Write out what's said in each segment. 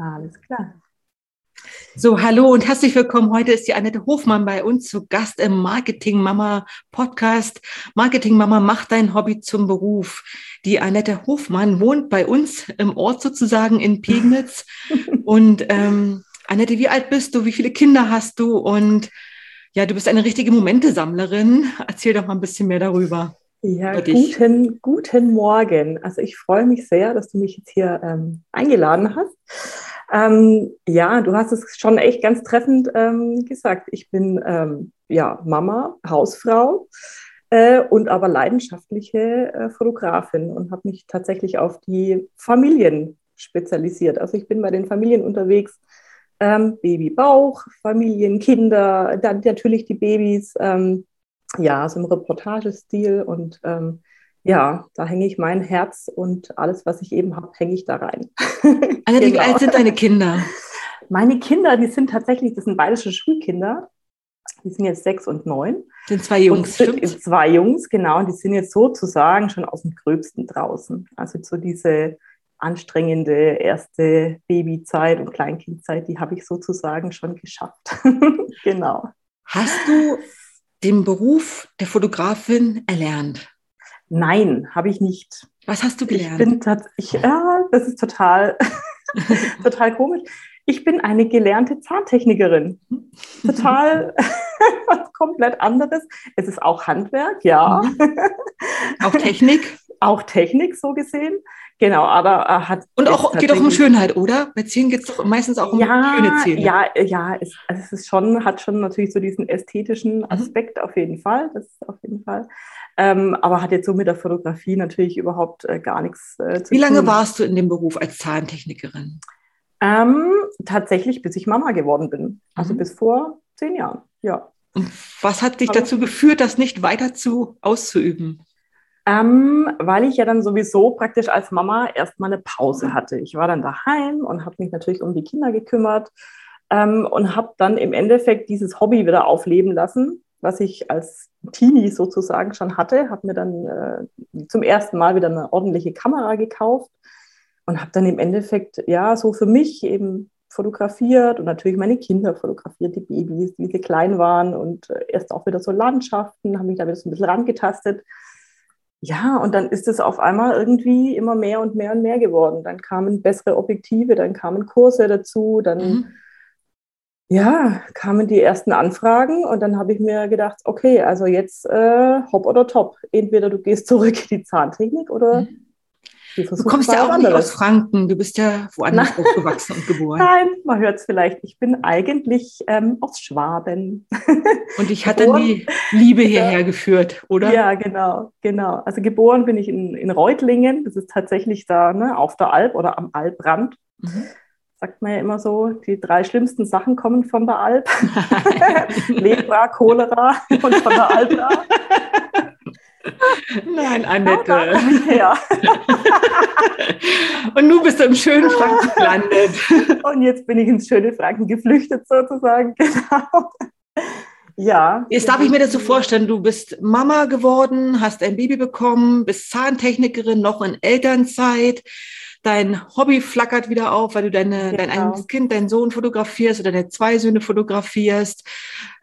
Alles klar. So, hallo und herzlich willkommen. Heute ist die Annette Hofmann bei uns zu Gast im Marketing Mama Podcast. Marketing Mama macht dein Hobby zum Beruf. Die Annette Hofmann wohnt bei uns im Ort sozusagen in Pegnitz. und ähm, Annette, wie alt bist du? Wie viele Kinder hast du? Und ja, du bist eine richtige Momentesammlerin. Erzähl doch mal ein bisschen mehr darüber. Ja, guten, guten Morgen. Also ich freue mich sehr, dass du mich jetzt hier ähm, eingeladen hast. Ähm, ja, du hast es schon echt ganz treffend ähm, gesagt. Ich bin ähm, ja Mama, Hausfrau äh, und aber leidenschaftliche äh, Fotografin und habe mich tatsächlich auf die Familien spezialisiert. Also ich bin bei den Familien unterwegs. Ähm, Babybauch, Familien, Kinder, dann natürlich die Babys, ähm, ja, so im Reportagestil und ähm, ja, da hänge ich mein Herz und alles, was ich eben habe, hänge ich da rein. Genau. wie alt sind deine Kinder? Meine Kinder, die sind tatsächlich, das sind bayerische Schulkinder. Die sind jetzt sechs und neun. Sind zwei Jungs, stimmt? Zwei Jungs, genau. Und die sind jetzt sozusagen schon aus dem Gröbsten draußen. Also so diese anstrengende erste Babyzeit und Kleinkindzeit, die habe ich sozusagen schon geschafft. genau. Hast du den Beruf der Fotografin erlernt? Nein, habe ich nicht. Was hast du gelernt? Ich bin ich, ja, das ist total, total komisch. Ich bin eine gelernte Zahntechnikerin. Total was komplett anderes. Es ist auch Handwerk, ja. Mhm. Auch Technik? auch Technik, so gesehen. Genau, aber er hat. Und auch geht auch um Schönheit, oder? Bei Zähnen geht es doch meistens auch um ja, schöne Zähne. Ja, ja, es, also es ist schon, hat schon natürlich so diesen ästhetischen mhm. Aspekt mhm. auf jeden Fall. Das ist auf jeden Fall. Ähm, aber hat jetzt so mit der Fotografie natürlich überhaupt äh, gar nichts äh, zu Wie tun. Wie lange warst du in dem Beruf als Zahntechnikerin? Ähm, tatsächlich, bis ich Mama geworden bin. Also mhm. bis vor zehn Jahren, ja. Und was hat dich aber dazu geführt, das nicht weiter zu auszuüben? Ähm, weil ich ja dann sowieso praktisch als Mama erstmal eine Pause hatte. Ich war dann daheim und habe mich natürlich um die Kinder gekümmert ähm, und habe dann im Endeffekt dieses Hobby wieder aufleben lassen, was ich als Teenie sozusagen schon hatte. Habe mir dann äh, zum ersten Mal wieder eine ordentliche Kamera gekauft und habe dann im Endeffekt ja so für mich eben fotografiert und natürlich meine Kinder fotografiert, die Babys, wie sie klein waren und äh, erst auch wieder so Landschaften, habe mich da wieder so ein bisschen rangetastet ja, und dann ist es auf einmal irgendwie immer mehr und mehr und mehr geworden. Dann kamen bessere Objektive, dann kamen Kurse dazu, dann mhm. Ja, kamen die ersten Anfragen und dann habe ich mir gedacht, okay, also jetzt äh, hopp oder top. Entweder du gehst zurück in die Zahntechnik oder mhm. Du kommst ja auch nicht aus Franken, du bist ja woanders aufgewachsen und geboren. Nein, man hört es vielleicht. Ich bin eigentlich ähm, aus Schwaben. Und ich hatte die Liebe hierher geführt, oder? Ja, genau, genau. Also geboren bin ich in, in Reutlingen, das ist tatsächlich da ne, auf der Alp oder am Alprand. Mhm. Sagt man ja immer so, die drei schlimmsten Sachen kommen von der Alp. Lepra, Cholera und von der Alp. Nein, Annette. Ja. Und nun bist du im schönen Franken gelandet. Und jetzt bin ich ins schöne Franken geflüchtet sozusagen. Genau. Ja. Jetzt darf ich mir das so vorstellen, du bist Mama geworden, hast ein Baby bekommen, bist Zahntechnikerin, noch in Elternzeit dein Hobby flackert wieder auf, weil du deine, genau. dein eigenes Kind, deinen Sohn fotografierst oder deine zwei Söhne fotografierst.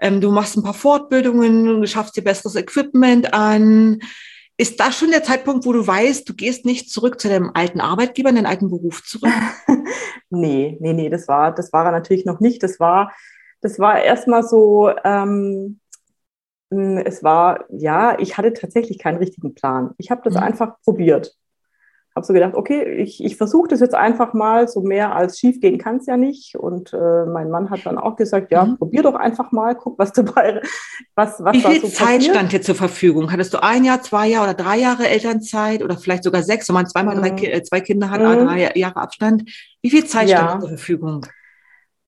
Ähm, du machst ein paar Fortbildungen, du schaffst dir besseres Equipment an. Ist das schon der Zeitpunkt, wo du weißt, du gehst nicht zurück zu deinem alten Arbeitgeber, in deinen alten Beruf zurück? nee, nee, nee, das war, das war er natürlich noch nicht. Das war, das war erstmal so, ähm, es war, ja, ich hatte tatsächlich keinen richtigen Plan. Ich habe das mhm. einfach probiert habe so gedacht, okay, ich, ich versuche das jetzt einfach mal, so mehr als schief gehen kann es ja nicht. Und äh, mein Mann hat dann auch gesagt, ja, mhm. probier doch einfach mal, guck, was dabei, was, was Wie viel so Zeit passiert. stand dir zur Verfügung? Hattest du ein Jahr, zwei Jahre oder drei Jahre Elternzeit oder vielleicht sogar sechs, wenn man zweimal mhm. drei, äh, zwei Kinder hat, mhm. drei Jahre Abstand? Wie viel Zeit ja. stand zur Verfügung?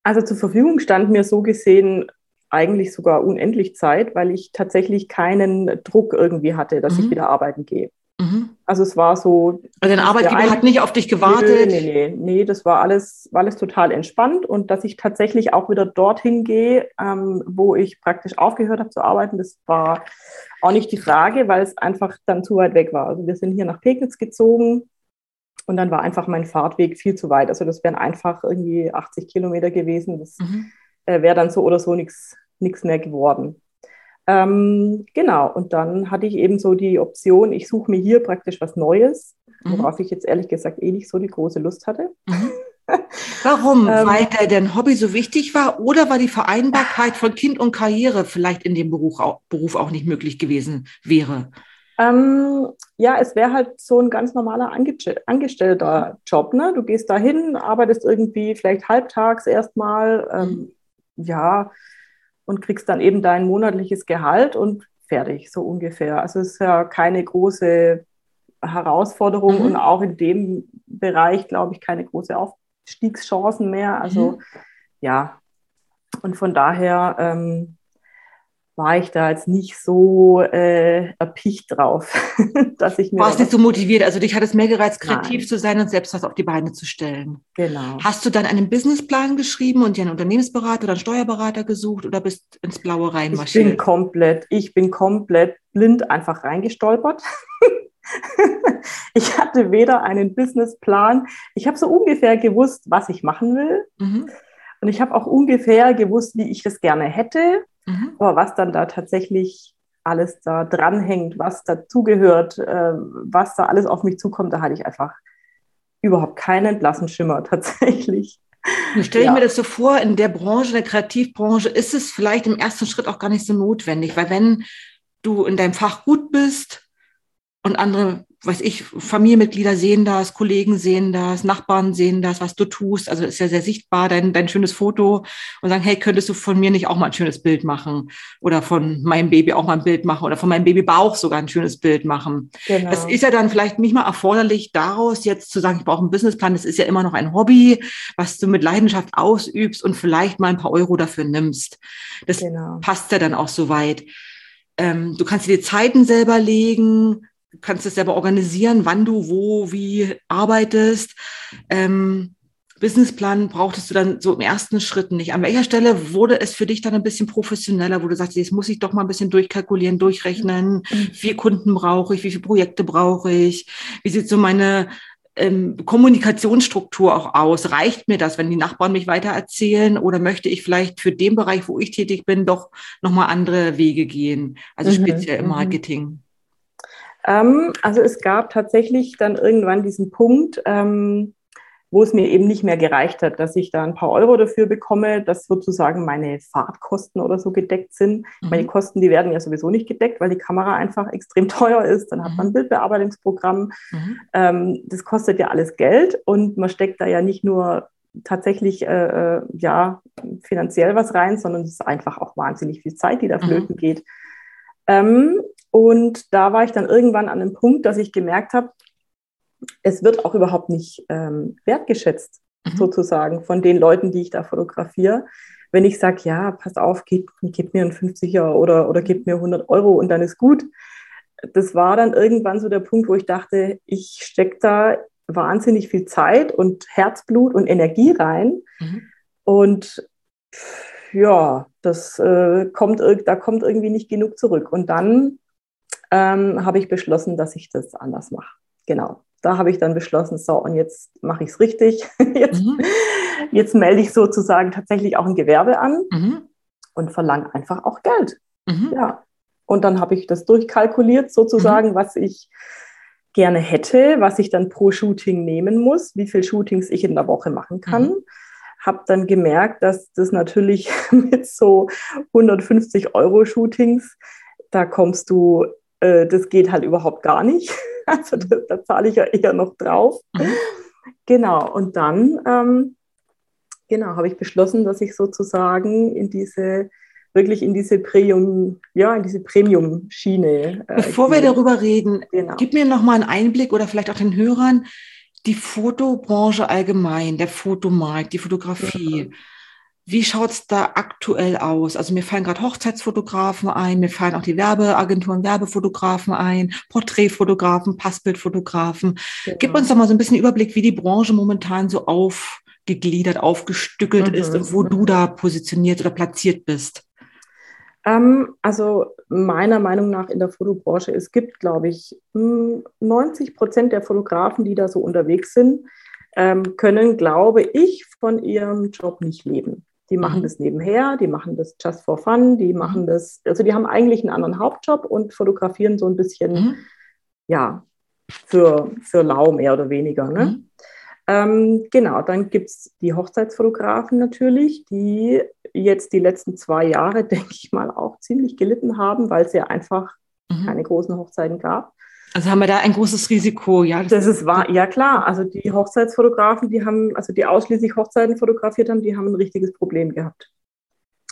Also zur Verfügung stand mir so gesehen eigentlich sogar unendlich Zeit, weil ich tatsächlich keinen Druck irgendwie hatte, dass ich mhm. wieder arbeiten gehe. Mhm. Also es war so. Also dein Arbeitgeber hat nicht auf dich gewartet? Nee, nee, nee, nee, das war alles, war alles total entspannt und dass ich tatsächlich auch wieder dorthin gehe, ähm, wo ich praktisch aufgehört habe zu arbeiten, das war auch nicht die Frage, weil es einfach dann zu weit weg war. Also wir sind hier nach Pegnitz gezogen und dann war einfach mein Fahrtweg viel zu weit. Also das wären einfach irgendwie 80 Kilometer gewesen. Das mhm. äh, wäre dann so oder so nichts mehr geworden. Ähm, genau, und dann hatte ich eben so die Option, ich suche mir hier praktisch was Neues, mhm. worauf ich jetzt ehrlich gesagt eh nicht so die große Lust hatte. Mhm. Warum? ähm, Weil der dein Hobby so wichtig war oder war die Vereinbarkeit von Kind und Karriere vielleicht in dem Beruf auch, Beruf auch nicht möglich gewesen wäre? Ähm, ja, es wäre halt so ein ganz normaler Ange angestellter Job. Ne? Du gehst dahin, arbeitest irgendwie vielleicht halbtags erstmal, ähm, mhm. ja, und kriegst dann eben dein monatliches Gehalt und fertig, so ungefähr. Also es ist ja keine große Herausforderung mhm. und auch in dem Bereich, glaube ich, keine große Aufstiegschancen mehr. Also mhm. ja, und von daher ähm, war ich da jetzt nicht so äh, erpicht drauf, dass ich mir. Warst nicht so motiviert, also dich hat es mehr gereizt, kreativ Nein. zu sein und selbst was auf die Beine zu stellen. Genau. Hast du dann einen Businessplan geschrieben und dir einen Unternehmensberater oder einen Steuerberater gesucht oder bist ins Blaue reinmarschiert? Ich bin komplett, ich bin komplett blind einfach reingestolpert. ich hatte weder einen Businessplan, ich habe so ungefähr gewusst, was ich machen will. Mhm. Und ich habe auch ungefähr gewusst, wie ich das gerne hätte. Mhm. Aber was dann da tatsächlich alles da dranhängt, was dazugehört, äh, was da alles auf mich zukommt, da hatte ich einfach überhaupt keinen blassen Schimmer tatsächlich. Nun stelle ich ja. mir das so vor, in der Branche, der Kreativbranche, ist es vielleicht im ersten Schritt auch gar nicht so notwendig, weil wenn du in deinem Fach gut bist und andere weiß ich, Familienmitglieder sehen das, Kollegen sehen das, Nachbarn sehen das, was du tust. Also ist ja sehr sichtbar, dein, dein schönes Foto und sagen, hey, könntest du von mir nicht auch mal ein schönes Bild machen? Oder von meinem Baby auch mal ein Bild machen oder von meinem Babybauch sogar ein schönes Bild machen. Genau. Das ist ja dann vielleicht nicht mal erforderlich, daraus jetzt zu sagen, ich brauche einen Businessplan. Das ist ja immer noch ein Hobby, was du mit Leidenschaft ausübst und vielleicht mal ein paar Euro dafür nimmst. Das genau. passt ja dann auch so weit. Ähm, du kannst dir die Zeiten selber legen Du kannst es selber organisieren, wann du wo, wie arbeitest. Ähm, Businessplan brauchtest du dann so im ersten Schritt nicht. An welcher Stelle wurde es für dich dann ein bisschen professioneller, wo du sagst, jetzt muss ich doch mal ein bisschen durchkalkulieren, durchrechnen, wie viele Kunden brauche ich, wie viele Projekte brauche ich, wie sieht so meine ähm, Kommunikationsstruktur auch aus? Reicht mir das, wenn die Nachbarn mich weiter erzählen oder möchte ich vielleicht für den Bereich, wo ich tätig bin, doch nochmal andere Wege gehen? Also mhm. speziell im mhm. Marketing. Ähm, also es gab tatsächlich dann irgendwann diesen Punkt, ähm, wo es mir eben nicht mehr gereicht hat, dass ich da ein paar Euro dafür bekomme, dass sozusagen meine Fahrtkosten oder so gedeckt sind. Mhm. Meine Kosten, die werden ja sowieso nicht gedeckt, weil die Kamera einfach extrem teuer ist. Dann hat man ein mhm. Bildbearbeitungsprogramm. Mhm. Ähm, das kostet ja alles Geld und man steckt da ja nicht nur tatsächlich äh, äh ja finanziell was rein, sondern es ist einfach auch wahnsinnig viel Zeit, die da mhm. flöten mhm. geht. Ähm, und da war ich dann irgendwann an einem Punkt, dass ich gemerkt habe, es wird auch überhaupt nicht ähm, wertgeschätzt, mhm. sozusagen, von den Leuten, die ich da fotografiere. Wenn ich sage, ja, pass auf, gib, gib mir einen 50er oder, oder gib mir 100 Euro und dann ist gut. Das war dann irgendwann so der Punkt, wo ich dachte, ich stecke da wahnsinnig viel Zeit und Herzblut und Energie rein. Mhm. Und ja, das äh, kommt, da kommt irgendwie nicht genug zurück. Und dann ähm, habe ich beschlossen, dass ich das anders mache. Genau. Da habe ich dann beschlossen, so, und jetzt mache ich es richtig. jetzt, mhm. jetzt melde ich sozusagen tatsächlich auch ein Gewerbe an mhm. und verlange einfach auch Geld. Mhm. Ja. Und dann habe ich das durchkalkuliert, sozusagen, mhm. was ich gerne hätte, was ich dann pro Shooting nehmen muss, wie viele Shootings ich in der Woche machen kann. Mhm. Habe dann gemerkt, dass das natürlich mit so 150 Euro Shootings, da kommst du äh, das geht halt überhaupt gar nicht. Also da, da zahle ich ja eher noch drauf. Mhm. Genau, und dann ähm, genau, habe ich beschlossen, dass ich sozusagen in diese wirklich in diese Premium, ja, in diese Premium-Schiene. Äh, Bevor wir darüber reden, genau. gib mir noch mal einen Einblick oder vielleicht auch den Hörern die Fotobranche allgemein, der Fotomarkt, die Fotografie. Ja. Wie schaut's da aktuell aus? Also mir fallen gerade Hochzeitsfotografen ein, mir fallen auch die Werbeagenturen, Werbefotografen ein, Porträtfotografen, Passbildfotografen. Genau. Gib uns doch mal so ein bisschen Überblick, wie die Branche momentan so aufgegliedert, aufgestückelt mhm. ist und wo du da positioniert oder platziert bist. Ähm, also meiner Meinung nach in der Fotobranche, es gibt, glaube ich, 90 Prozent der Fotografen, die da so unterwegs sind, ähm, können, glaube ich, von ihrem Job nicht leben. Die machen mhm. das nebenher, die machen das just for fun, die mhm. machen das, also die haben eigentlich einen anderen Hauptjob und fotografieren so ein bisschen, mhm. ja, für, für lau mehr oder weniger. Ne? Mhm. Ähm, genau, dann gibt es die Hochzeitsfotografen natürlich, die jetzt die letzten zwei Jahre, denke ich mal, auch ziemlich gelitten haben, weil es ja einfach mhm. keine großen Hochzeiten gab. Also haben wir da ein großes Risiko, ja. Das, das ist wahr, ja klar. Also die Hochzeitsfotografen, die haben, also die ausschließlich Hochzeiten fotografiert haben, die haben ein richtiges Problem gehabt.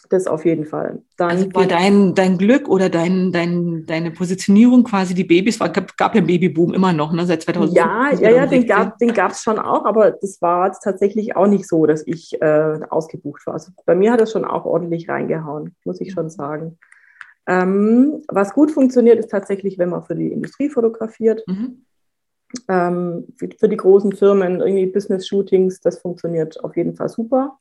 Das auf jeden Fall. Dann also war dein, dein Glück oder dein, dein, deine Positionierung quasi die Babys, war, gab, gab ja einen Babyboom immer noch, ne, seit 2000. Ja, ja, ja, den gab den es schon auch, aber das war tatsächlich auch nicht so, dass ich äh, ausgebucht war. Also bei mir hat es schon auch ordentlich reingehauen, muss ich schon sagen. Ähm, was gut funktioniert, ist tatsächlich, wenn man für die Industrie fotografiert. Mhm. Ähm, für die großen Firmen, irgendwie Business-Shootings, das funktioniert auf jeden Fall super.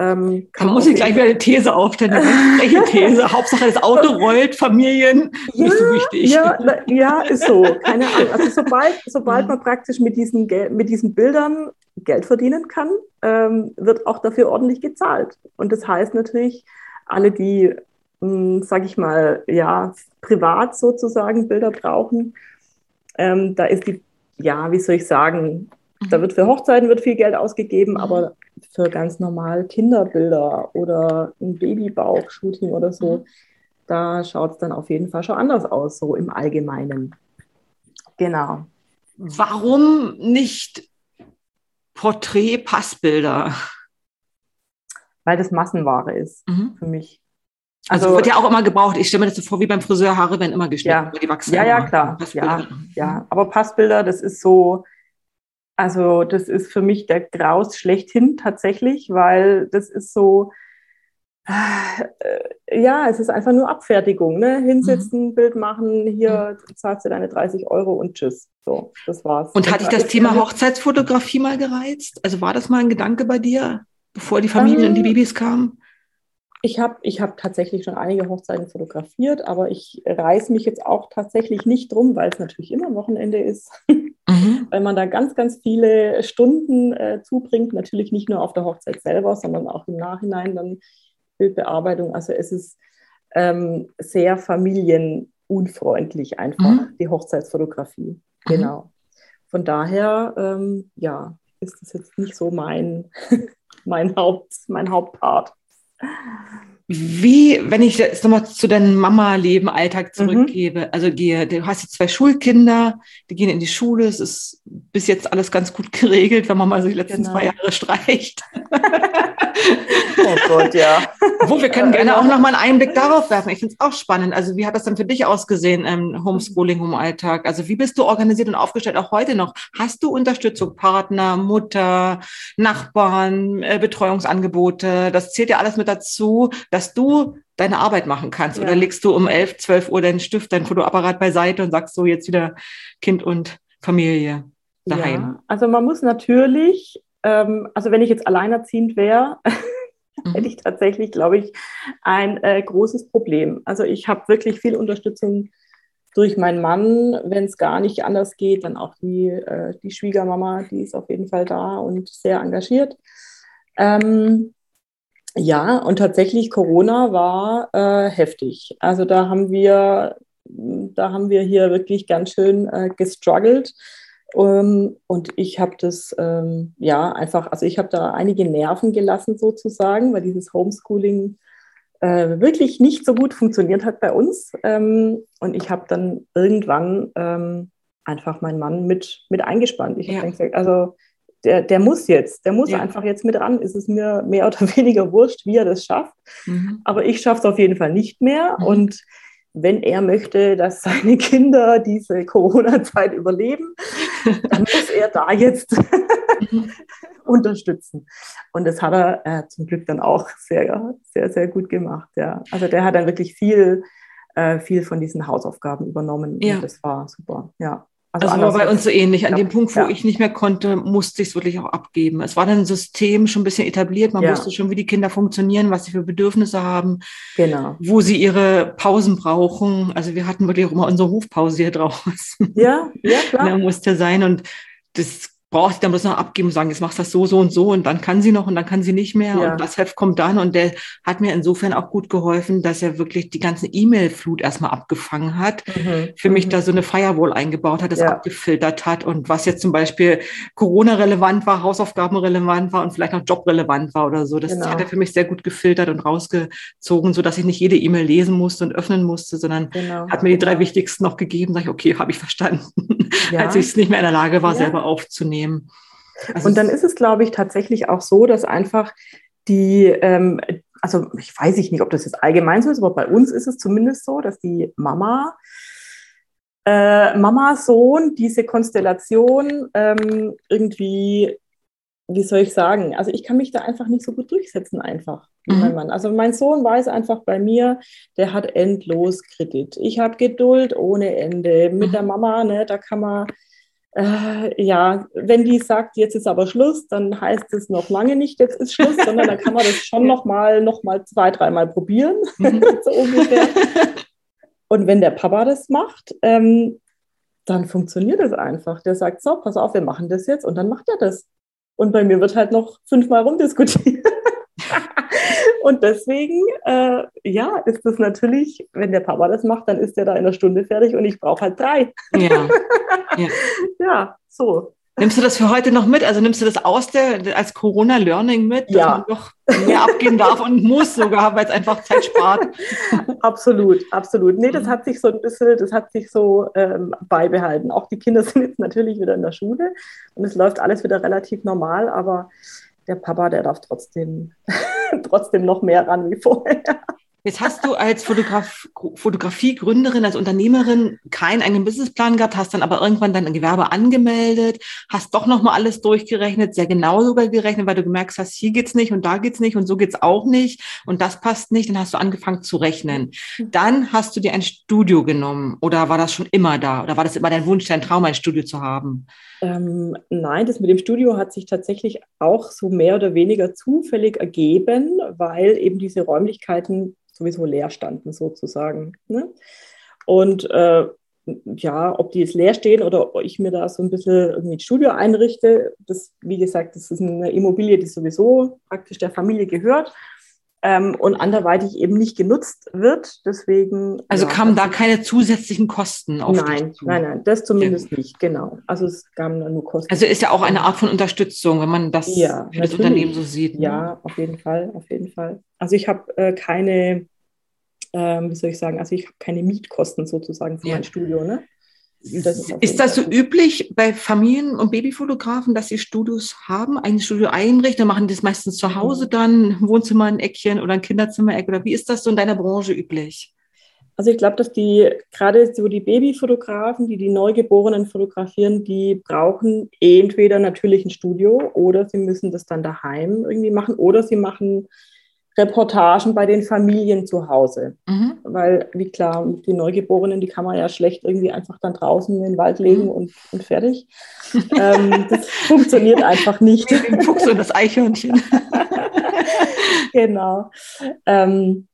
Ähm, da muss ich gleich wieder eine These aufstellen. Welche These? Hauptsache das Auto rollt, Familien, ja, nicht so wichtig. Ja, ja, ist so. Keine Ahnung. Also sobald, sobald mhm. man praktisch mit diesen, mit diesen Bildern Geld verdienen kann, ähm, wird auch dafür ordentlich gezahlt. Und das heißt natürlich, alle, die sage ich mal, ja, privat sozusagen Bilder brauchen. Ähm, da ist die, ja, wie soll ich sagen, da mhm. wird für Hochzeiten wird viel Geld ausgegeben, mhm. aber für ganz normal Kinderbilder oder ein Babybauch-Shooting oder so, mhm. da schaut es dann auf jeden Fall schon anders aus, so im Allgemeinen. Genau. Warum nicht Porträt-Passbilder? Weil das Massenware ist mhm. für mich. Also, also wird ja auch immer gebraucht. Ich stelle mir das so vor, wie beim Friseur, Haare werden immer geschnitten, ja. die wachsen. Ja, ja, klar. Ja, ja, aber Passbilder, das ist so, also das ist für mich der Graus schlechthin tatsächlich, weil das ist so, äh, ja, es ist einfach nur Abfertigung. Ne? Hinsetzen, mhm. Bild machen, hier mhm. zahlst du deine 30 Euro und tschüss. So, das war's. Und hat dich das Thema Hochzeitsfotografie mal gereizt? Also war das mal ein Gedanke bei dir, bevor die Familien ähm, und die Babys kamen? Ich habe ich hab tatsächlich schon einige Hochzeiten fotografiert, aber ich reiße mich jetzt auch tatsächlich nicht drum, weil es natürlich immer Wochenende ist, mhm. weil man da ganz, ganz viele Stunden äh, zubringt. Natürlich nicht nur auf der Hochzeit selber, sondern auch im Nachhinein dann Bildbearbeitung. Also es ist ähm, sehr familienunfreundlich einfach, mhm. die Hochzeitsfotografie. Mhm. Genau. Von daher, ähm, ja, ist das jetzt nicht so mein, mein, Haupt, mein Hauptpart. 啊 Wie, wenn ich jetzt nochmal zu deinem Mama-Leben, Alltag mhm. zurückgebe, mhm. also gehe, du hast jetzt zwei Schulkinder, die gehen in die Schule, es ist bis jetzt alles ganz gut geregelt, wenn man mal so die letzten genau. zwei Jahre streicht. oh Gott, ja. Wo wir können gerne auch nochmal einen Einblick darauf werfen. Ich finde es auch spannend. Also wie hat das dann für dich ausgesehen, ähm, Homeschooling, Home-Alltag? Also wie bist du organisiert und aufgestellt, auch heute noch? Hast du Unterstützung, Partner, Mutter, Nachbarn, äh, Betreuungsangebote? Das zählt ja alles mit dazu, dass du deine Arbeit machen kannst. Ja. Oder legst du um 11, 12 Uhr deinen Stift, dein Fotoapparat beiseite und sagst so jetzt wieder Kind und Familie daheim? Ja, also man muss natürlich, ähm, also wenn ich jetzt alleinerziehend wäre, mhm. hätte ich tatsächlich, glaube ich, ein äh, großes Problem. Also ich habe wirklich viel Unterstützung durch meinen Mann, wenn es gar nicht anders geht, dann auch die, äh, die Schwiegermama, die ist auf jeden Fall da und sehr engagiert. Ähm, ja, und tatsächlich Corona war äh, heftig. Also da haben wir, da haben wir hier wirklich ganz schön äh, gestruggelt. Ähm, und ich habe das, ähm, ja, einfach, also ich habe da einige Nerven gelassen sozusagen, weil dieses Homeschooling äh, wirklich nicht so gut funktioniert hat bei uns. Ähm, und ich habe dann irgendwann ähm, einfach meinen Mann mit, mit eingespannt. Ich ja. habe gesagt, also der, der muss jetzt, der muss ja. einfach jetzt mit ran. Ist es mir mehr oder weniger wurscht, wie er das schafft. Mhm. Aber ich schaffe es auf jeden Fall nicht mehr. Mhm. Und wenn er möchte, dass seine Kinder diese Corona-Zeit überleben, dann muss er da jetzt mhm. unterstützen. Und das hat er äh, zum Glück dann auch sehr, sehr, sehr gut gemacht. Ja. Also der hat dann wirklich viel, äh, viel von diesen Hausaufgaben übernommen. Ja. Und das war super. Ja. Also, also war bei uns so ähnlich. An ja. dem Punkt, wo ja. ich nicht mehr konnte, musste ich es wirklich auch abgeben. Es war dann ein System schon ein bisschen etabliert. Man ja. wusste schon, wie die Kinder funktionieren, was sie für Bedürfnisse haben, genau. wo sie ihre Pausen brauchen. Also wir hatten wirklich auch immer unsere Hofpause hier draußen. Ja, ja, klar. Da musste sein. Und das braucht sie dann bloß noch abgeben und sagen, jetzt machst du das so, so und so und dann kann sie noch und dann kann sie nicht mehr ja. und das Heft kommt dann und der hat mir insofern auch gut geholfen, dass er wirklich die ganze E-Mail-Flut erstmal abgefangen hat, mhm. für mich mhm. da so eine Firewall eingebaut hat, das ja. abgefiltert hat und was jetzt zum Beispiel Corona-relevant war, Hausaufgaben-relevant war und vielleicht noch Job-relevant war oder so, das genau. hat er für mich sehr gut gefiltert und rausgezogen, so dass ich nicht jede E-Mail lesen musste und öffnen musste, sondern genau. hat mir die drei wichtigsten noch gegeben, sage ich, okay, habe ich verstanden, ja. als ich es nicht mehr in der Lage war, selber aufzunehmen nehmen. Also und dann ist es, glaube ich, tatsächlich auch so, dass einfach die, ähm, also ich weiß nicht, ob das jetzt allgemein so ist, aber bei uns ist es zumindest so, dass die Mama, äh, Mama, Sohn, diese Konstellation ähm, irgendwie, wie soll ich sagen, also ich kann mich da einfach nicht so gut durchsetzen einfach. Mhm. Mein Mann. Also mein Sohn weiß einfach bei mir, der hat endlos Kredit. Ich habe Geduld ohne Ende. Mit mhm. der Mama, ne, da kann man äh, ja, wenn die sagt, jetzt ist aber Schluss, dann heißt es noch lange nicht, jetzt ist Schluss, sondern dann kann man das schon noch mal, noch mal zwei, dreimal probieren, mhm. so ungefähr. Und wenn der Papa das macht, ähm, dann funktioniert es einfach. Der sagt, so, pass auf, wir machen das jetzt und dann macht er das. Und bei mir wird halt noch fünfmal rumdiskutiert. Und deswegen, äh, ja, ist das natürlich, wenn der Papa das macht, dann ist er da in einer Stunde fertig und ich brauche halt drei. Ja. ja. ja, so. Nimmst du das für heute noch mit? Also nimmst du das aus der, als Corona-Learning mit, dass ja. man doch mehr abgeben darf und muss sogar, weil es einfach Zeit spart? Absolut, absolut. Nee, das hat sich so ein bisschen, das hat sich so ähm, beibehalten. Auch die Kinder sind jetzt natürlich wieder in der Schule und es läuft alles wieder relativ normal, aber der Papa, der darf trotzdem, trotzdem noch mehr ran wie vorher. Jetzt hast du als Fotograf Fotografiegründerin, als Unternehmerin keinen eigenen Businessplan gehabt, hast dann aber irgendwann dein Gewerbe angemeldet, hast doch nochmal alles durchgerechnet, sehr genau sogar gerechnet, weil du gemerkt hast, hier geht's nicht und da geht's nicht und so geht's auch nicht und das passt nicht. Dann hast du angefangen zu rechnen. Dann hast du dir ein Studio genommen oder war das schon immer da oder war das immer dein Wunsch, dein Traum, ein Studio zu haben? Ähm, nein, das mit dem Studio hat sich tatsächlich auch so mehr oder weniger zufällig ergeben, weil eben diese Räumlichkeiten sowieso leer standen sozusagen. Ne? Und äh, ja, ob die jetzt leer stehen oder ich mir da so ein bisschen ein Studio einrichte, das, wie gesagt, das ist eine Immobilie, die sowieso praktisch der Familie gehört ähm, und anderweitig eben nicht genutzt wird. Deswegen. Also ja, kamen da keine zusätzlichen Kosten auf Nein, nein, nein, das zumindest ja. nicht, genau. Also es kamen dann nur Kosten. Also ist ja auch eine Art von Unterstützung, wenn man das ja, für das Unternehmen so sieht. Ne? Ja, auf jeden Fall, auf jeden Fall. Also ich habe äh, keine, ähm, wie soll ich sagen, also ich habe keine Mietkosten sozusagen für mein Studio, ne? Das ist, ist, das so üblich bei Familien- und Babyfotografen, dass sie Studios haben, ein Studio einrichten, machen das meistens zu Hause mhm. dann, ein Wohnzimmer ein Eckchen oder ein Kinderzimmer-Eck oder wie ist das so in deiner Branche üblich? Also ich glaube, dass die, gerade so die Babyfotografen, die die Neugeborenen fotografieren, die brauchen entweder natürlich ein Studio oder sie müssen das dann daheim irgendwie machen oder sie machen Reportagen bei den Familien zu Hause. Mhm. Weil, wie klar, die Neugeborenen, die kann man ja schlecht irgendwie einfach dann draußen in den Wald legen mhm. und, und fertig. ähm, das funktioniert einfach nicht. Den Fuchs und das Eichhörnchen. genau. Ähm,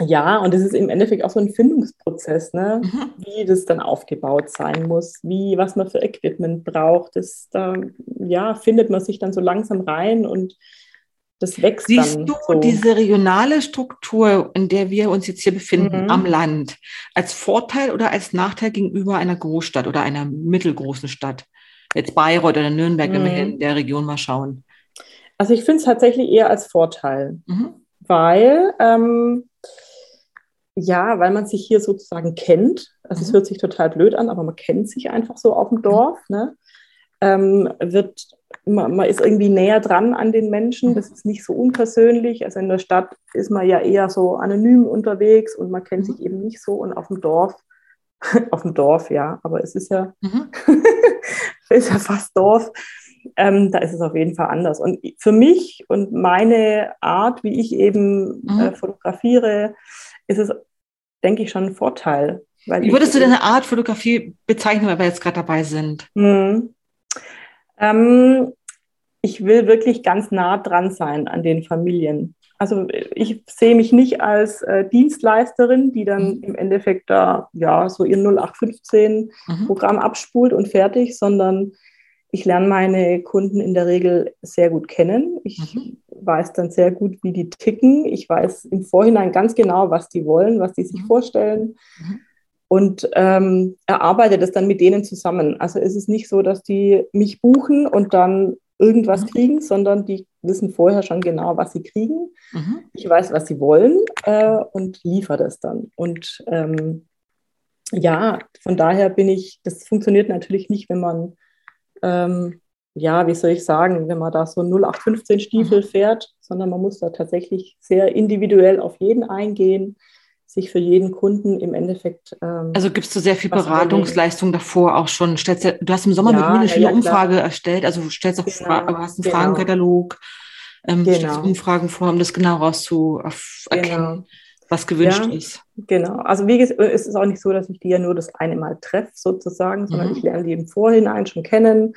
ja, und es ist im Endeffekt auch so ein Findungsprozess, ne? Mhm. wie das dann aufgebaut sein muss, wie, was man für Equipment braucht. Das, da ja, findet man sich dann so langsam rein und das wächst Siehst dann. Du so. diese regionale Struktur, in der wir uns jetzt hier befinden, mhm. am Land, als Vorteil oder als Nachteil gegenüber einer Großstadt oder einer mittelgroßen Stadt? Jetzt Bayreuth oder Nürnberg, mhm. wenn wir mhm. in der Region mal schauen. Also ich finde es tatsächlich eher als Vorteil, mhm. weil ähm, ja, weil man sich hier sozusagen kennt. Also es mhm. hört sich total blöd an, aber man kennt sich einfach so auf dem Dorf. Ne? Ähm, wird man, man, ist irgendwie näher dran an den Menschen, das ist nicht so unpersönlich. Also in der Stadt ist man ja eher so anonym unterwegs und man kennt sich eben nicht so und auf dem Dorf, auf dem Dorf, ja, aber es ist ja, mhm. ist ja fast Dorf. Ähm, da ist es auf jeden Fall anders. Und für mich und meine Art, wie ich eben mhm. äh, fotografiere, ist es, denke ich, schon ein Vorteil, Wie würdest du deine Art Fotografie bezeichnen, weil wir jetzt gerade dabei sind? Hm. Ähm, ich will wirklich ganz nah dran sein an den Familien. Also ich sehe mich nicht als äh, Dienstleisterin, die dann mhm. im Endeffekt da ja so ihr 0815 mhm. Programm abspult und fertig, sondern ich lerne meine Kunden in der Regel sehr gut kennen. Ich mhm. weiß dann sehr gut, wie die ticken. Ich weiß im Vorhinein ganz genau, was die wollen, was die sich mhm. vorstellen. Und ähm, erarbeite das dann mit denen zusammen. Also ist es nicht so, dass die mich buchen und dann irgendwas mhm. kriegen, sondern die wissen vorher schon genau, was sie kriegen. Mhm. Ich weiß, was sie wollen äh, und liefere das dann. Und ähm, ja, von daher bin ich, das funktioniert natürlich nicht, wenn man, ähm, ja, wie soll ich sagen, wenn man da so 0815 Stiefel mhm. fährt, sondern man muss da tatsächlich sehr individuell auf jeden eingehen sich für jeden Kunden im Endeffekt. Ähm, also gibst du sehr viel Beratungsleistung davor auch schon? Stellst du, du hast im Sommer ja, mit mir eine schöne ja, Umfrage erstellt, also du stellst auch genau, Fra hast einen genau. Fragenkatalog, ähm, genau. stellst Umfragen vor, um das genau rauszuerkennen, genau. was gewünscht ja, ist. Genau, also wie gesagt, es ist auch nicht so, dass ich die ja nur das eine Mal treffe sozusagen, sondern mhm. ich lerne die im Vorhinein schon kennen.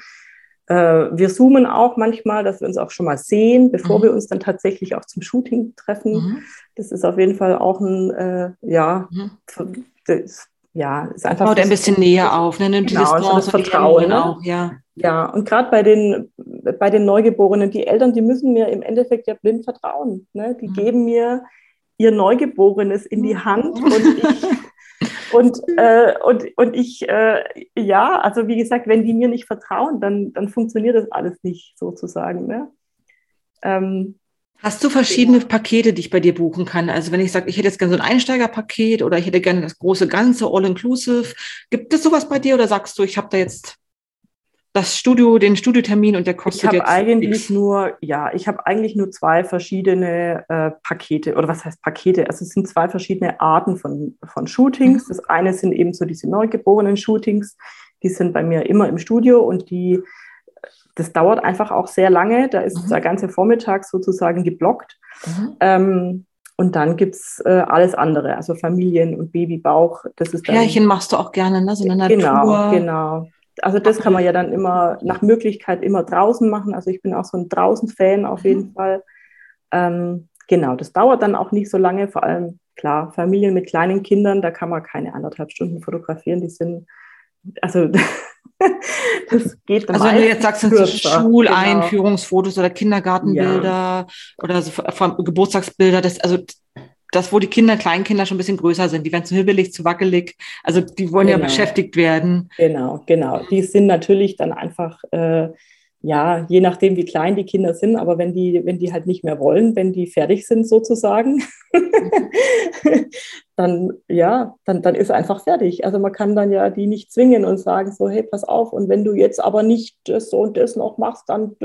Äh, wir zoomen auch manchmal, dass wir uns auch schon mal sehen, bevor mhm. wir uns dann tatsächlich auch zum Shooting treffen. Mhm. Das ist auf jeden Fall auch ein, äh, ja, mhm. das, ja, ist einfach. Baut ein bisschen näher auf, ne? Nimmt genau, dieses das Vertrauen ne? auch, ja. Ja, und gerade bei den, bei den Neugeborenen, die Eltern, die müssen mir im Endeffekt ja blind vertrauen. Ne? Die mhm. geben mir ihr Neugeborenes in die mhm. Hand und ich Und, äh, und, und ich, äh, ja, also wie gesagt, wenn die mir nicht vertrauen, dann, dann funktioniert das alles nicht sozusagen. Ne? Ähm, Hast du verschiedene ja. Pakete, die ich bei dir buchen kann? Also wenn ich sage, ich hätte jetzt gerne so ein Einsteigerpaket oder ich hätte gerne das große Ganze, All-Inclusive. Gibt es sowas bei dir oder sagst du, ich habe da jetzt das Studio, den Studiotermin und der kostet ich jetzt. Eigentlich X. nur, ja, ich habe eigentlich nur zwei verschiedene äh, Pakete oder was heißt Pakete? Also es sind zwei verschiedene Arten von, von Shootings. Mhm. Das eine sind eben so diese neugeborenen Shootings, die sind bei mir immer im Studio und die, das dauert einfach auch sehr lange. Da ist mhm. der ganze Vormittag sozusagen geblockt. Mhm. Ähm, und dann gibt es äh, alles andere, also Familien und Babybauch. Das ist Pärchen machst du auch gerne, ne? So eine genau, Natur. Genau, genau. Also das kann man ja dann immer nach Möglichkeit immer draußen machen. Also ich bin auch so ein Draußen-Fan auf jeden mhm. Fall. Ähm, genau, das dauert dann auch nicht so lange. Vor allem, klar, Familien mit kleinen Kindern, da kann man keine anderthalb Stunden fotografieren. Die sind, also das geht dann Also wenn du jetzt sagst, sind so Schuleinführungsfotos genau. oder Kindergartenbilder ja. oder so Geburtstagsbilder, das, also das, wo die Kinder, Kleinkinder schon ein bisschen größer sind, die werden zu hibbelig, zu wackelig. Also die wollen genau. ja beschäftigt werden. Genau, genau. Die sind natürlich dann einfach, äh, ja, je nachdem, wie klein die Kinder sind, aber wenn die, wenn die halt nicht mehr wollen, wenn die fertig sind sozusagen, dann, ja, dann, dann ist einfach fertig. Also man kann dann ja die nicht zwingen und sagen so, hey, pass auf, und wenn du jetzt aber nicht das und das noch machst, dann.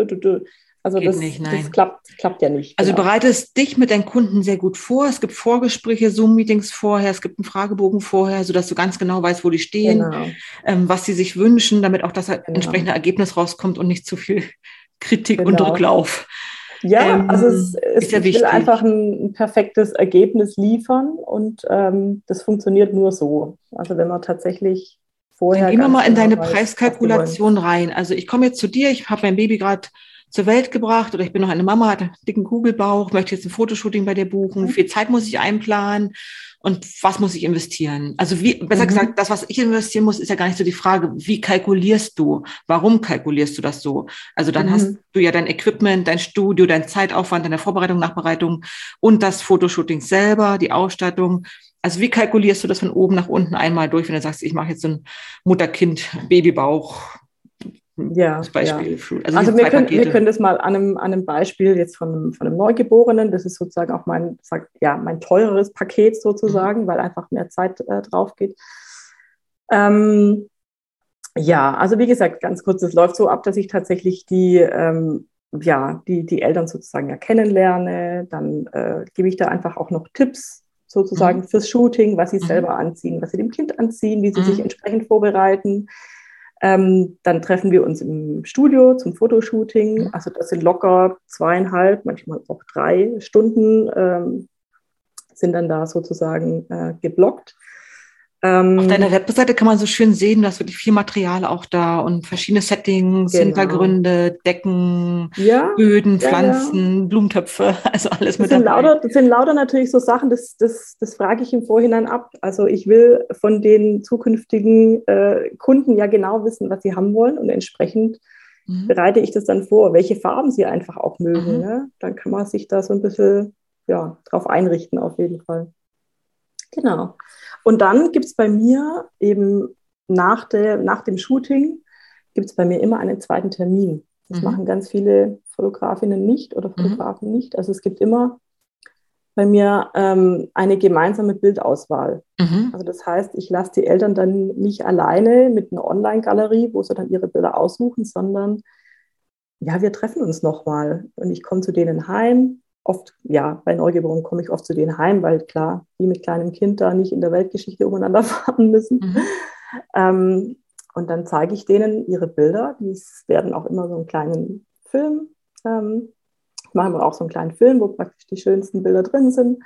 Also Geht das, nicht, das klappt, klappt ja nicht. Also genau. du bereitest dich mit deinen Kunden sehr gut vor. Es gibt Vorgespräche, Zoom-Meetings vorher, es gibt einen Fragebogen vorher, sodass du ganz genau weißt, wo die stehen, genau. ähm, was sie sich wünschen, damit auch das genau. entsprechende Ergebnis rauskommt und nicht zu viel Kritik genau. und Rücklauf. Ja, ähm, also es, es ja ich will einfach ein, ein, perfektes Ergebnis liefern und ähm, das funktioniert nur so. Also wenn man tatsächlich vorher. Dann gehen wir mal in genau deine Preiskalkulation rein. Also ich komme jetzt zu dir, ich habe mein Baby gerade zur Welt gebracht oder ich bin noch eine Mama, hat einen dicken Kugelbauch, möchte jetzt ein Fotoshooting bei dir buchen, mhm. wie viel Zeit muss ich einplanen und was muss ich investieren? Also wie, besser mhm. gesagt, das, was ich investieren muss, ist ja gar nicht so die Frage, wie kalkulierst du? Warum kalkulierst du das so? Also dann mhm. hast du ja dein Equipment, dein Studio, dein Zeitaufwand, deine Vorbereitung, Nachbereitung und das Fotoshooting selber, die Ausstattung. Also wie kalkulierst du das von oben nach unten einmal durch, wenn du sagst, ich mache jetzt so ein Mutter-Kind-Babybauch ja, Beispiel. Ja. Also, also wir, können, wir können das mal an einem, an einem Beispiel jetzt von einem, von einem Neugeborenen, das ist sozusagen auch mein, sag, ja, mein teureres Paket sozusagen, mhm. weil einfach mehr Zeit äh, drauf geht. Ähm, ja, also wie gesagt, ganz kurz, es läuft so ab, dass ich tatsächlich die, ähm, ja, die, die Eltern sozusagen ja kennenlerne. Dann äh, gebe ich da einfach auch noch Tipps sozusagen mhm. fürs Shooting, was sie mhm. selber anziehen, was sie dem Kind anziehen, wie sie sich mhm. entsprechend vorbereiten. Ähm, dann treffen wir uns im Studio zum Fotoshooting. Mhm. Also das sind locker zweieinhalb, manchmal auch drei Stunden ähm, sind dann da sozusagen äh, geblockt. Ähm, Auf deiner Webseite kann man so schön sehen, dass wirklich viel Material auch da und verschiedene Settings, genau. Hintergründe, Decken, ja, Böden, Pflanzen, ja, ja. Blumentöpfe, also alles das mit sind dabei. Lauter, das sind lauter natürlich so Sachen, das, das, das frage ich im Vorhinein ab. Also ich will von den zukünftigen äh, Kunden ja genau wissen, was sie haben wollen und entsprechend mhm. bereite ich das dann vor, welche Farben sie einfach auch mögen. Mhm. Ne? Dann kann man sich da so ein bisschen ja, drauf einrichten auf jeden Fall. Genau. Und dann gibt es bei mir eben nach, der, nach dem Shooting, gibt es bei mir immer einen zweiten Termin. Das mhm. machen ganz viele Fotografinnen nicht oder mhm. Fotografen mhm. nicht. Also es gibt immer bei mir ähm, eine gemeinsame Bildauswahl. Mhm. Also das heißt, ich lasse die Eltern dann nicht alleine mit einer Online-Galerie, wo sie dann ihre Bilder aussuchen, sondern ja, wir treffen uns nochmal und ich komme zu denen heim, oft, ja, bei Neugeborenen komme ich oft zu denen heim, weil klar, die mit kleinem Kind da nicht in der Weltgeschichte umeinander fahren müssen. Mhm. Ähm, und dann zeige ich denen ihre Bilder. Die werden auch immer so einen kleinen Film. Ähm, machen wir auch so einen kleinen Film, wo praktisch die schönsten Bilder drin sind.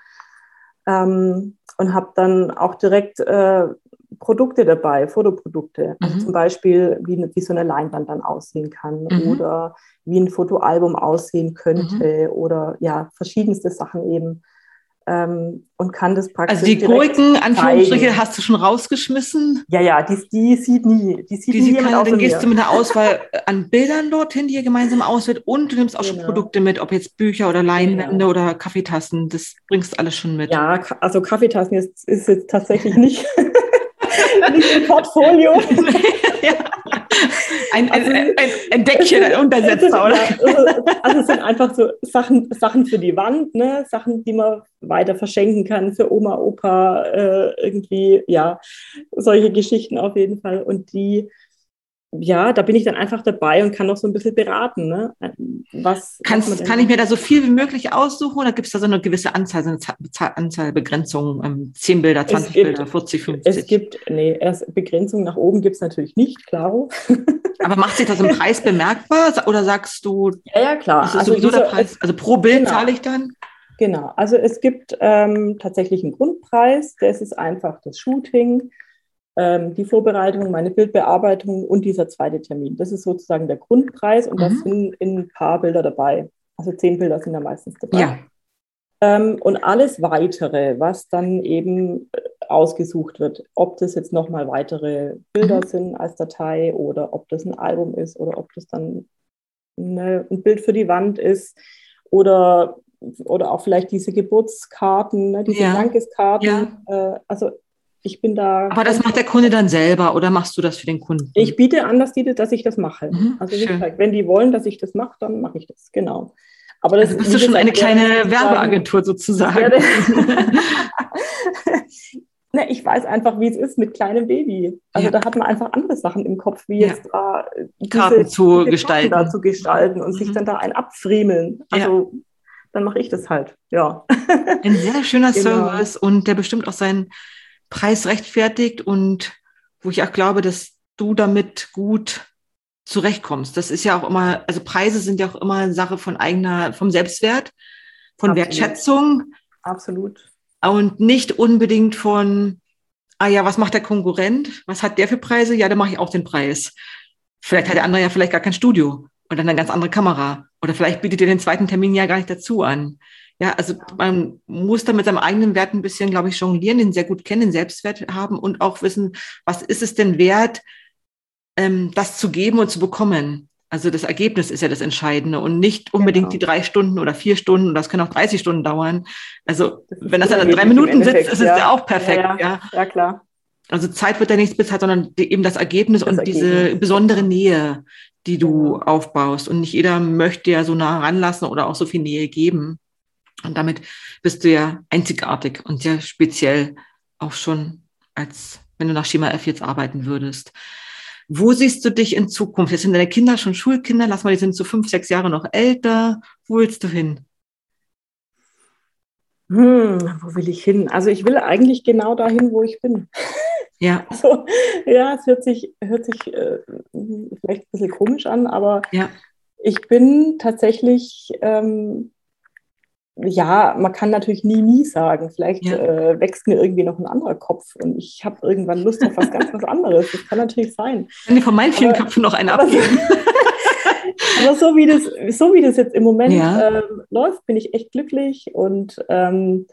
Ähm, und habe dann auch direkt äh, Produkte dabei, Fotoprodukte. Also mhm. zum Beispiel, wie, wie so eine Leinwand dann aussehen kann mhm. oder wie ein Fotoalbum aussehen könnte mhm. oder ja, verschiedenste Sachen eben. Ähm, und kann das praktisch. Also die Gurken, Anführungsstriche, hast du schon rausgeschmissen? Ja, ja, die, die sieht nie. Die sieht, die nie kann, Dann gehst mir. du mit einer Auswahl an Bildern dorthin, die ihr gemeinsam auswählt und du nimmst auch genau. schon Produkte mit, ob jetzt Bücher oder Leinwände genau. oder Kaffeetassen. Das bringst alles schon mit. Ja, also Kaffeetassen ist, ist jetzt tatsächlich nicht. nicht im Portfolio. ja. Ein, also, ein, ein, ein Deckchen, ein Untersetzer, oder? Also, also, es sind einfach so Sachen, Sachen für die Wand, ne? Sachen, die man weiter verschenken kann für Oma, Opa, äh, irgendwie, ja, solche Geschichten auf jeden Fall. Und die ja, da bin ich dann einfach dabei und kann noch so ein bisschen beraten. Ne? Was, Kannst, kann ich mir da so viel wie möglich aussuchen oder gibt es da so eine gewisse Anzahl, so eine Anzahl Begrenzung, ähm, 10 Bilder, 20 gibt, Bilder, 40, 50? Es gibt, nee, erst Begrenzung nach oben gibt es natürlich nicht, klar. Aber macht sich das im Preis bemerkbar oder sagst du, ja, ja klar. Also, sowieso dieser, der Preis? Also pro Bild genau. zahle ich dann? Genau, also es gibt ähm, tatsächlich einen Grundpreis, das ist einfach das Shooting ähm, die Vorbereitung, meine Bildbearbeitung und dieser zweite Termin. Das ist sozusagen der Grundpreis und mhm. da sind ein paar Bilder dabei. Also zehn Bilder sind da meistens dabei. Ja. Ähm, und alles weitere, was dann eben äh, ausgesucht wird, ob das jetzt nochmal weitere Bilder mhm. sind als Datei oder ob das ein Album ist oder ob das dann eine, ein Bild für die Wand ist oder, oder auch vielleicht diese Geburtskarten, ne, diese ja. Dankeskarten. Ja. Äh, also ich bin da. Aber das macht der Kunde dann selber oder machst du das für den Kunden? Ich biete an, dass, die, dass ich das mache. Mhm, also wie gesagt, wenn die wollen, dass ich das mache, dann mache ich das, genau. Aber das also bist du schon eine kleine Werbeagentur sozusagen. ne, ich weiß einfach, wie es ist mit kleinem Baby. Also ja. da hat man einfach andere Sachen im Kopf, wie ja. jetzt da diese, Karten zu diese gestalten. Da zu gestalten und mhm. sich dann da ein abfriemeln. Also ja. dann mache ich das halt, ja. Ein sehr schöner genau. Service und der bestimmt auch seinen Preis rechtfertigt und wo ich auch glaube, dass du damit gut zurechtkommst. Das ist ja auch immer, also Preise sind ja auch immer eine Sache von eigener, vom Selbstwert, von Absolut. Wertschätzung. Absolut. Und nicht unbedingt von, ah ja, was macht der Konkurrent? Was hat der für Preise? Ja, dann mache ich auch den Preis. Vielleicht hat der andere ja vielleicht gar kein Studio und dann eine ganz andere Kamera. Oder vielleicht bietet ihr den zweiten Termin ja gar nicht dazu an. Ja, also man muss da mit seinem eigenen Wert ein bisschen, glaube ich, jonglieren, den sehr gut kennen, den Selbstwert haben und auch wissen, was ist es denn wert, ähm, das zu geben und zu bekommen. Also das Ergebnis ist ja das Entscheidende und nicht unbedingt genau. die drei Stunden oder vier Stunden, das können auch 30 Stunden dauern. Also wenn das dann drei Minuten sitzt, ist es ja. ja auch perfekt. Ja, ja. ja, klar. Also Zeit wird da nichts bezahlt, sondern eben das Ergebnis das und Ergebnis. diese besondere Nähe, die du genau. aufbaust. Und nicht jeder möchte ja so nah ranlassen oder auch so viel Nähe geben. Und damit bist du ja einzigartig und sehr speziell auch schon, als wenn du nach Schema F jetzt arbeiten würdest. Wo siehst du dich in Zukunft? Jetzt sind deine Kinder schon Schulkinder, lass mal, die sind so fünf, sechs Jahre noch älter. Wo willst du hin? Hm, wo will ich hin? Also ich will eigentlich genau dahin, wo ich bin. Ja. Also, ja, es hört sich, hört sich äh, vielleicht ein bisschen komisch an, aber ja. ich bin tatsächlich ähm, ja, man kann natürlich nie, nie sagen. Vielleicht ja. äh, wächst mir irgendwie noch ein anderer Kopf und ich habe irgendwann Lust auf was ganz was anderes. Das kann natürlich sein. Kann dir von meinen vielen Köpfen noch einen abgeben. aber so wie, das, so wie das jetzt im Moment ja. ähm, läuft, bin ich echt glücklich und ähm,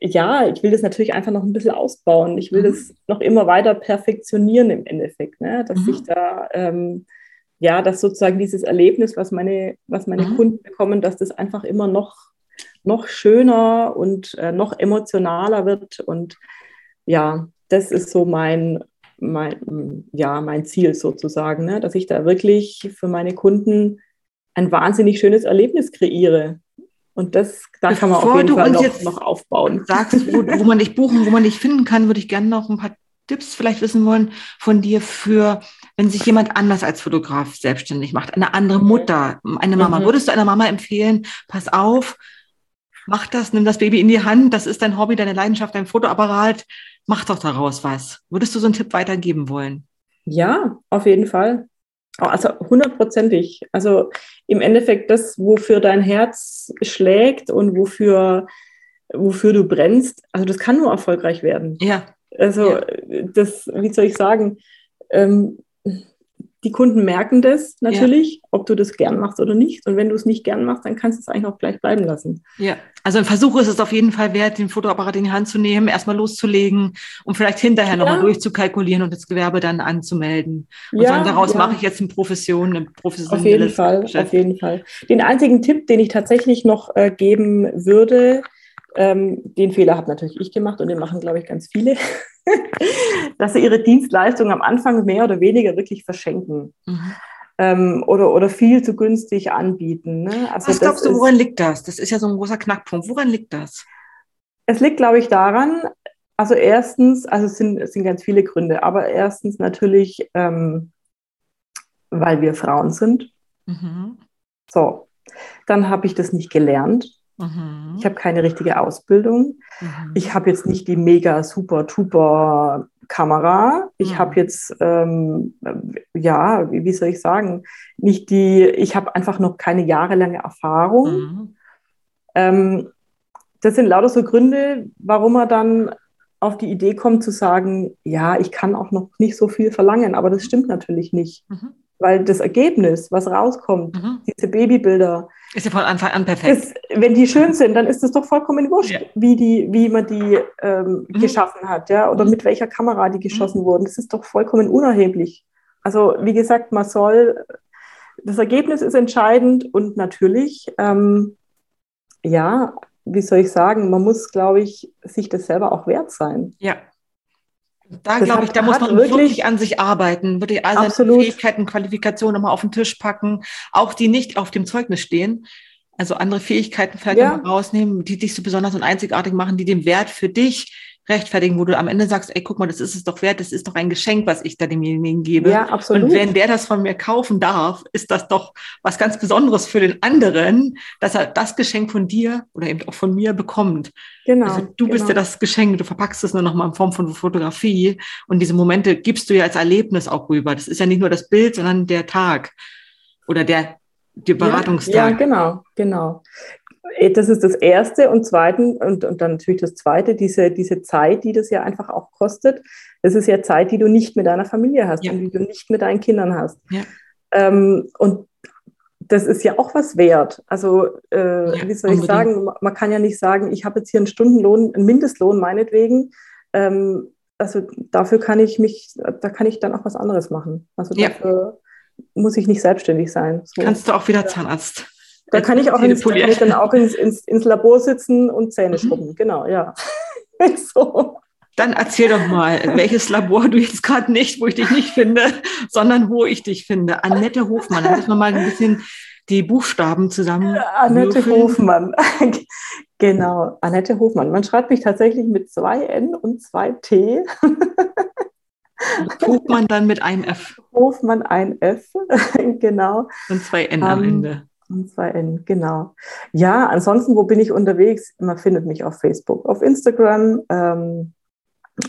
ja, ich will das natürlich einfach noch ein bisschen ausbauen. Ich will mhm. das noch immer weiter perfektionieren im Endeffekt, ne? dass mhm. ich da ähm, ja, dass sozusagen dieses Erlebnis, was meine, was meine mhm. Kunden bekommen, dass das einfach immer noch noch schöner und äh, noch emotionaler wird. Und ja, das ist so mein, mein, ja, mein Ziel sozusagen, ne? dass ich da wirklich für meine Kunden ein wahnsinnig schönes Erlebnis kreiere. Und das, da Bevor kann man auf jeden Fall noch, noch aufbauen. Sagst, wo, wo man dich buchen, wo man dich finden kann, würde ich gerne noch ein paar Tipps vielleicht wissen wollen von dir für, wenn sich jemand anders als Fotograf selbstständig macht, eine andere Mutter, eine Mama. Mhm. Würdest du einer Mama empfehlen, pass auf, mach das, nimm das Baby in die Hand, das ist dein Hobby, deine Leidenschaft, dein Fotoapparat, mach doch daraus was. Würdest du so einen Tipp weitergeben wollen? Ja, auf jeden Fall. Also hundertprozentig. Also im Endeffekt das, wofür dein Herz schlägt und wofür, wofür du brennst, also das kann nur erfolgreich werden. Ja. Also ja. das, wie soll ich sagen, ähm, die Kunden merken das natürlich, ja. ob du das gern machst oder nicht. Und wenn du es nicht gern machst, dann kannst du es eigentlich auch gleich bleiben lassen. Ja, also ein Versuch ist es auf jeden Fall wert, den Fotoapparat in die Hand zu nehmen, erstmal loszulegen und vielleicht hinterher ja. nochmal durchzukalkulieren und das Gewerbe dann anzumelden. Und ja, sagen, daraus ja. mache ich jetzt eine Profession, eine professionelle Auf jeden Fall, Geschäft. auf jeden Fall. Den einzigen Tipp, den ich tatsächlich noch äh, geben würde, ähm, den Fehler habe natürlich ich gemacht und den machen, glaube ich, ganz viele. dass sie ihre Dienstleistung am Anfang mehr oder weniger wirklich verschenken. Mhm. Ähm, oder, oder viel zu günstig anbieten. Ne? Also Was glaubst du, woran ist, liegt das? Das ist ja so ein großer Knackpunkt. Woran liegt das? Es liegt, glaube ich, daran, also erstens, also es sind, es sind ganz viele Gründe, aber erstens natürlich, ähm, weil wir Frauen sind. Mhm. So, dann habe ich das nicht gelernt. Mhm. Ich habe keine richtige Ausbildung. Mhm. Ich habe jetzt nicht die mega super tuper Kamera. Ich mhm. habe jetzt, ähm, ja, wie, wie, soll ich sagen, nicht die, ich habe einfach noch keine jahrelange Erfahrung. Mhm. Ähm, das sind lauter so Gründe, warum er dann auf die Idee kommt zu sagen, ja, ich kann auch noch nicht so viel verlangen, aber das stimmt natürlich nicht. Mhm. Weil das Ergebnis, was rauskommt, mhm. diese Babybilder, ist ja von Anfang an perfekt. Ist, wenn die schön sind, dann ist es doch vollkommen wurscht, ja. wie, die, wie man die ähm, mhm. geschaffen hat, ja, oder mhm. mit welcher Kamera die geschossen mhm. wurden. Das ist doch vollkommen unerheblich. Also, wie gesagt, man soll, das Ergebnis ist entscheidend und natürlich, ähm, ja, wie soll ich sagen, man muss, glaube ich, sich das selber auch wert sein. Ja. Da glaube ich, da muss man wirklich, wirklich, an sich arbeiten, wirklich all seine absolut. Fähigkeiten, Qualifikationen nochmal auf den Tisch packen, auch die nicht auf dem Zeugnis stehen. Also andere Fähigkeiten vielleicht ja. rausnehmen, die dich so besonders und einzigartig machen, die den Wert für dich rechtfertigen, wo du am Ende sagst, ey, guck mal, das ist es doch wert, das ist doch ein Geschenk, was ich da demjenigen gebe. Ja, absolut. Und wenn der das von mir kaufen darf, ist das doch was ganz Besonderes für den anderen, dass er das Geschenk von dir oder eben auch von mir bekommt. Genau. Also du genau. bist ja das Geschenk, du verpackst es nur noch mal in Form von Fotografie und diese Momente gibst du ja als Erlebnis auch rüber. Das ist ja nicht nur das Bild, sondern der Tag oder der, der Beratungstag. Ja, ja, genau, genau. Äh, das ist das Erste. Und zweitens, und, und dann natürlich das Zweite, diese, diese Zeit, die das ja einfach auch kostet. Das ist ja Zeit, die du nicht mit deiner Familie hast ja. und die du nicht mit deinen Kindern hast. Ja. Ähm, und das ist ja auch was wert. Also, äh, ja, wie soll ich unbedingt. sagen, man kann ja nicht sagen, ich habe jetzt hier einen Stundenlohn, einen Mindestlohn meinetwegen. Ähm, also dafür kann ich mich, da kann ich dann auch was anderes machen. Also dafür muss ich nicht selbstständig sein. So. Kannst du auch wieder Zahnarzt da kann ich auch ins, kann ich dann auch ins, ins, ins Labor sitzen und Zähne mhm. schrubben. Genau, ja. so. Dann erzähl doch mal, welches Labor du jetzt gerade nicht, wo ich dich nicht finde, sondern wo ich dich finde. Annette Hofmann. Da müssen wir mal ein bisschen die Buchstaben zusammen. Annette würfeln. Hofmann. genau, Annette Hofmann. Man schreibt mich tatsächlich mit zwei N und zwei T. Hofmann dann mit einem F. Hofmann ein F, genau. Und zwei N am um, Ende. Und zwei N, genau. Ja, ansonsten, wo bin ich unterwegs? Man findet mich auf Facebook, auf Instagram. Ähm,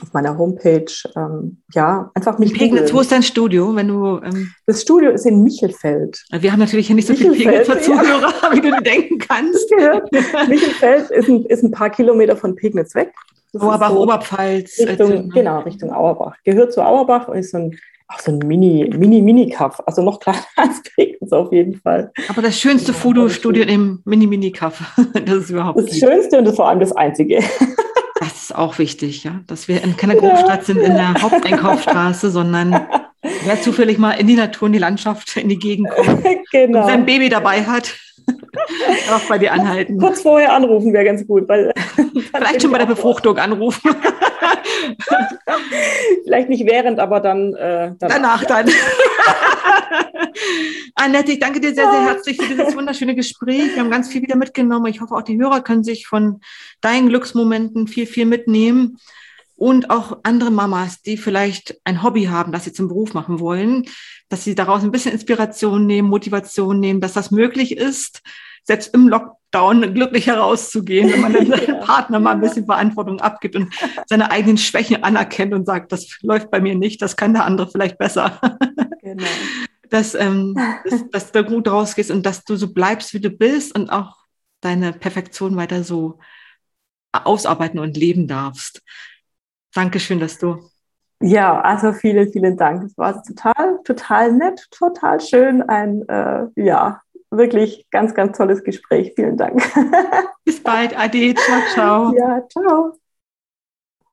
auf meiner Homepage. Ähm, ja, einfach mich. Pegnitz, wo ist dein Studio? Wenn du, ähm das Studio ist in Michelfeld. Wir haben natürlich hier nicht so viele Pegnitzer Zuhörer, ja. wie du dir denken kannst. Michelfeld ist ein, ist ein paar Kilometer von Pegnitz weg. Auerbach, so Oberpfalz. Richtung, genau, Richtung Auerbach. Gehört zu Auerbach und ist so ein auch so ein Mini, Mini, Mini-Kaff, also noch kleiner als Pegnitz auf jeden Fall. Aber das schönste ja, Fotostudio im Mini, Mini-Kaff, das ist überhaupt Das nicht. Schönste und das vor allem das Einzige. Das ist auch wichtig, ja, dass wir in keiner Großstadt sind, in der Haupteinkaufsstraße, sondern wer zufällig mal in die Natur, in die Landschaft, in die Gegend kommt genau. und sein Baby dabei hat. auch bei dir anhalten. Kurz vorher anrufen wäre ganz gut. Weil Vielleicht schon bei der Befruchtung anrufen. Vielleicht nicht während, aber dann äh, danach. danach dann. Annette, ich danke dir sehr, sehr herzlich für dieses wunderschöne Gespräch. Wir haben ganz viel wieder mitgenommen. Ich hoffe, auch die Hörer können sich von deinen Glücksmomenten viel, viel mitnehmen. Und auch andere Mamas, die vielleicht ein Hobby haben, das sie zum Beruf machen wollen, dass sie daraus ein bisschen Inspiration nehmen, Motivation nehmen, dass das möglich ist, selbst im Lockdown glücklich herauszugehen, wenn man dann seinem Partner mal ein bisschen Verantwortung abgibt und seine eigenen Schwächen anerkennt und sagt, das läuft bei mir nicht, das kann der andere vielleicht besser. Genau. Dass, ähm, dass, dass du gut rausgehst und dass du so bleibst, wie du bist und auch deine Perfektion weiter so ausarbeiten und leben darfst. Dankeschön, dass du ja, also vielen, vielen Dank. Es war total, total nett, total schön. Ein, äh, ja, wirklich ganz, ganz tolles Gespräch. Vielen Dank. Bis bald. Ade. Ciao, ciao. Ja, ciao.